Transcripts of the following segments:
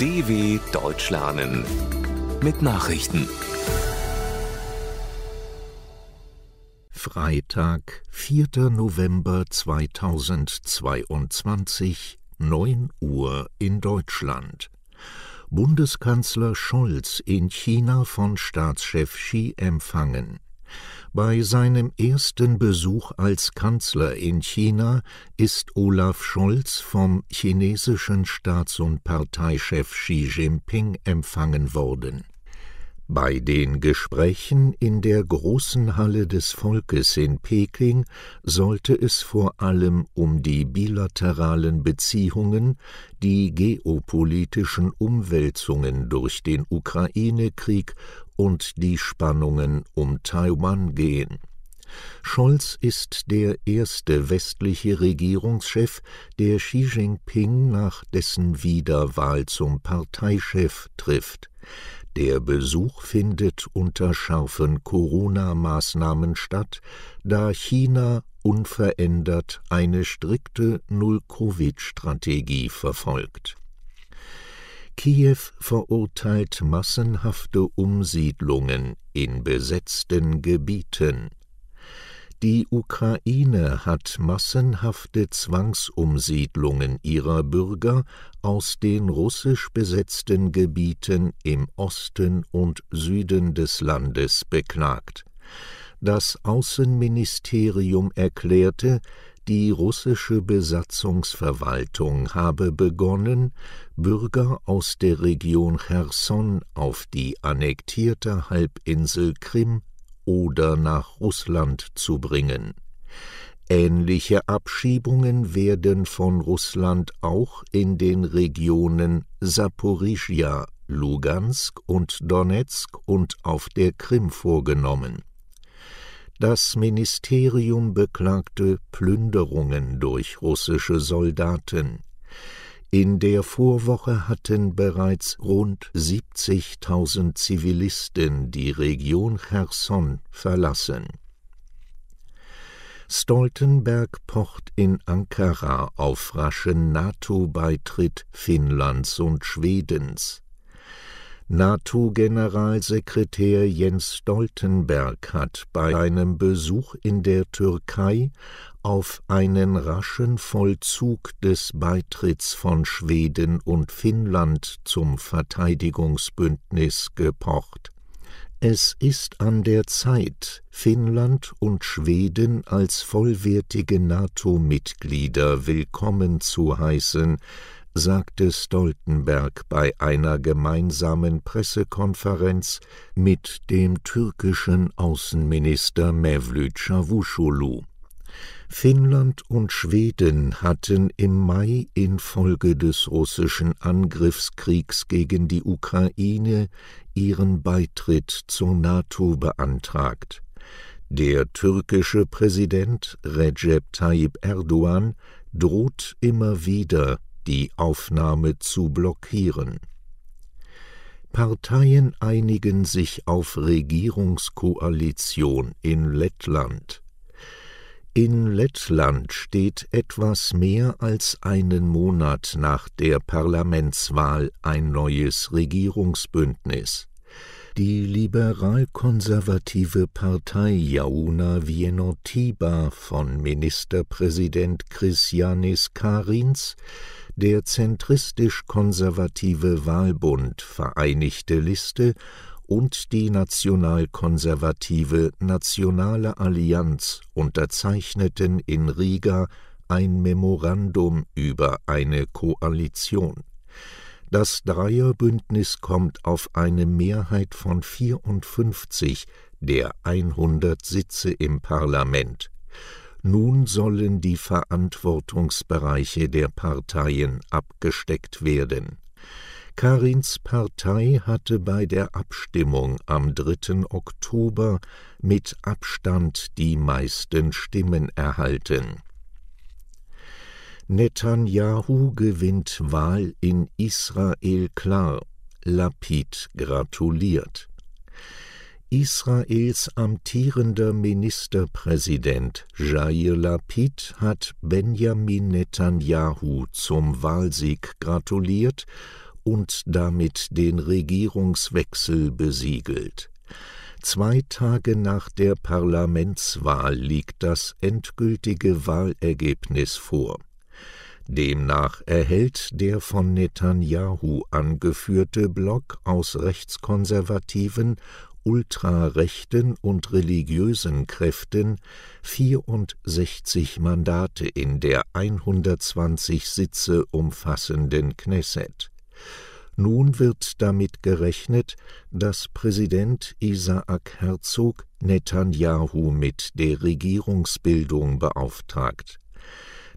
DW Deutsch lernen mit Nachrichten. Freitag, 4. November 2022, 9 Uhr in Deutschland. Bundeskanzler Scholz in China von Staatschef Xi empfangen. Bei seinem ersten Besuch als Kanzler in China ist Olaf Scholz vom chinesischen Staats- und Parteichef Xi Jinping empfangen worden. Bei den Gesprächen in der großen Halle des Volkes in Peking sollte es vor allem um die bilateralen Beziehungen, die geopolitischen Umwälzungen durch den Ukraine-Krieg und die Spannungen um Taiwan gehen. Scholz ist der erste westliche Regierungschef, der Xi Jinping nach dessen Wiederwahl zum Parteichef trifft. Der Besuch findet unter scharfen Corona-Maßnahmen statt, da China unverändert eine strikte Null-Covid-Strategie verfolgt. Kiew verurteilt massenhafte Umsiedlungen in besetzten Gebieten. Die Ukraine hat massenhafte Zwangsumsiedlungen ihrer Bürger aus den russisch besetzten Gebieten im Osten und Süden des Landes beklagt. Das Außenministerium erklärte, die russische Besatzungsverwaltung habe begonnen, Bürger aus der Region Cherson auf die annektierte Halbinsel Krim oder nach Russland zu bringen. Ähnliche Abschiebungen werden von Russland auch in den Regionen Saporischja, Lugansk und Donetsk und auf der Krim vorgenommen. Das Ministerium beklagte Plünderungen durch russische Soldaten. In der Vorwoche hatten bereits rund 70.000 Zivilisten die Region Cherson verlassen. Stoltenberg pocht in Ankara auf raschen NATO-Beitritt Finnlands und Schwedens. NATO-Generalsekretär Jens Stoltenberg hat bei einem Besuch in der Türkei auf einen raschen Vollzug des Beitritts von Schweden und Finnland zum Verteidigungsbündnis gepocht. Es ist an der Zeit, Finnland und Schweden als vollwertige NATO-Mitglieder willkommen zu heißen, sagte Stoltenberg bei einer gemeinsamen Pressekonferenz mit dem türkischen Außenminister Mevlüt Çavuşoğlu. Finnland und Schweden hatten im Mai infolge des russischen Angriffskriegs gegen die Ukraine ihren Beitritt zur NATO beantragt. Der türkische Präsident Recep Tayyip Erdogan droht immer wieder die Aufnahme zu blockieren. Parteien einigen sich auf Regierungskoalition in Lettland. In Lettland steht etwas mehr als einen Monat nach der Parlamentswahl ein neues Regierungsbündnis. Die liberal-konservative Partei Jauna Vienotiba von Ministerpräsident Christianis Karins der zentristisch-konservative Wahlbund Vereinigte Liste und die nationalkonservative Nationale Allianz unterzeichneten in Riga ein Memorandum über eine Koalition. Das Dreierbündnis kommt auf eine Mehrheit von 54 der 100 Sitze im Parlament. Nun sollen die Verantwortungsbereiche der Parteien abgesteckt werden. Karins Partei hatte bei der Abstimmung am 3. Oktober mit Abstand die meisten Stimmen erhalten. Netanyahu gewinnt Wahl in Israel klar. Lapid gratuliert. Israels amtierender Ministerpräsident Jair Lapid hat Benjamin Netanyahu zum Wahlsieg gratuliert und damit den Regierungswechsel besiegelt. Zwei Tage nach der Parlamentswahl liegt das endgültige Wahlergebnis vor. Demnach erhält der von Netanyahu angeführte Block aus rechtskonservativen, ultrarechten und religiösen Kräften 64 Mandate in der 120 Sitze umfassenden Knesset. Nun wird damit gerechnet, dass Präsident Isaak Herzog Netanyahu mit der Regierungsbildung beauftragt.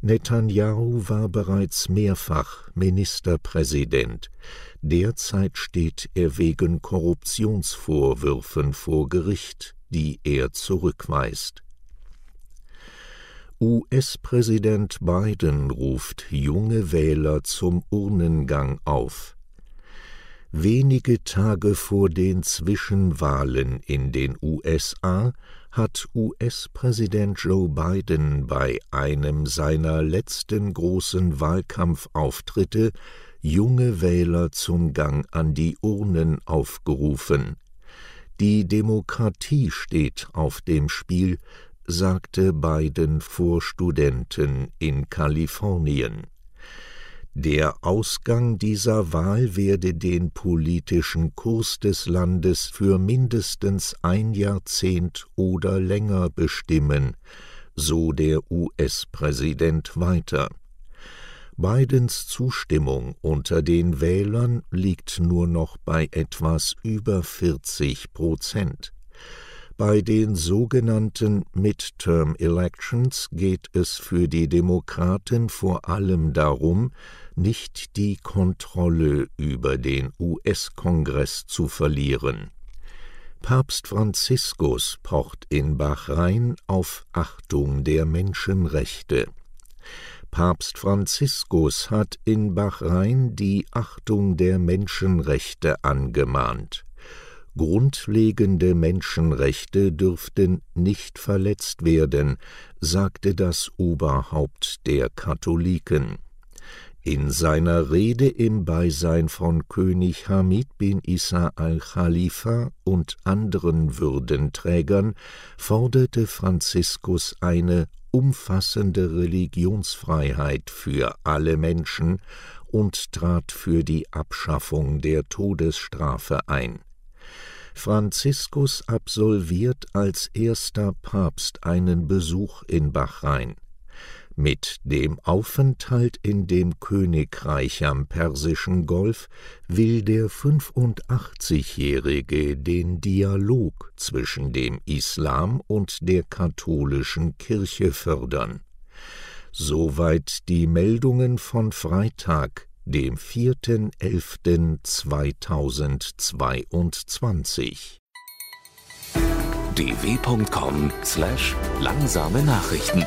Netanyahu war bereits mehrfach Ministerpräsident. Derzeit steht er wegen Korruptionsvorwürfen vor Gericht, die er zurückweist. US-Präsident Biden ruft junge Wähler zum Urnengang auf. Wenige Tage vor den Zwischenwahlen in den USA hat US-Präsident Joe Biden bei einem seiner letzten großen Wahlkampfauftritte junge Wähler zum Gang an die Urnen aufgerufen. Die Demokratie steht auf dem Spiel, sagte Biden vor Studenten in Kalifornien. Der Ausgang dieser Wahl werde den politischen Kurs des Landes für mindestens ein Jahrzehnt oder länger bestimmen, so der US-Präsident weiter. Bidens Zustimmung unter den Wählern liegt nur noch bei etwas über 40 Prozent. Bei den sogenannten Midterm Elections geht es für die Demokraten vor allem darum, nicht die Kontrolle über den US-Kongress zu verlieren. Papst Franziskus pocht in Bahrain auf Achtung der Menschenrechte. Papst Franziskus hat in Bahrain die Achtung der Menschenrechte angemahnt. Grundlegende Menschenrechte dürften nicht verletzt werden, sagte das Oberhaupt der Katholiken. In seiner Rede im Beisein von König Hamid bin Isa al-Khalifa und anderen Würdenträgern forderte Franziskus eine umfassende Religionsfreiheit für alle Menschen und trat für die Abschaffung der Todesstrafe ein. Franziskus absolviert als erster Papst einen Besuch in Bahrain. Mit dem Aufenthalt in dem Königreich am Persischen Golf will der 85-Jährige den Dialog zwischen dem Islam und der katholischen Kirche fördern. Soweit die Meldungen von Freitag, dem 4.11.2022. dw.com/langsame Nachrichten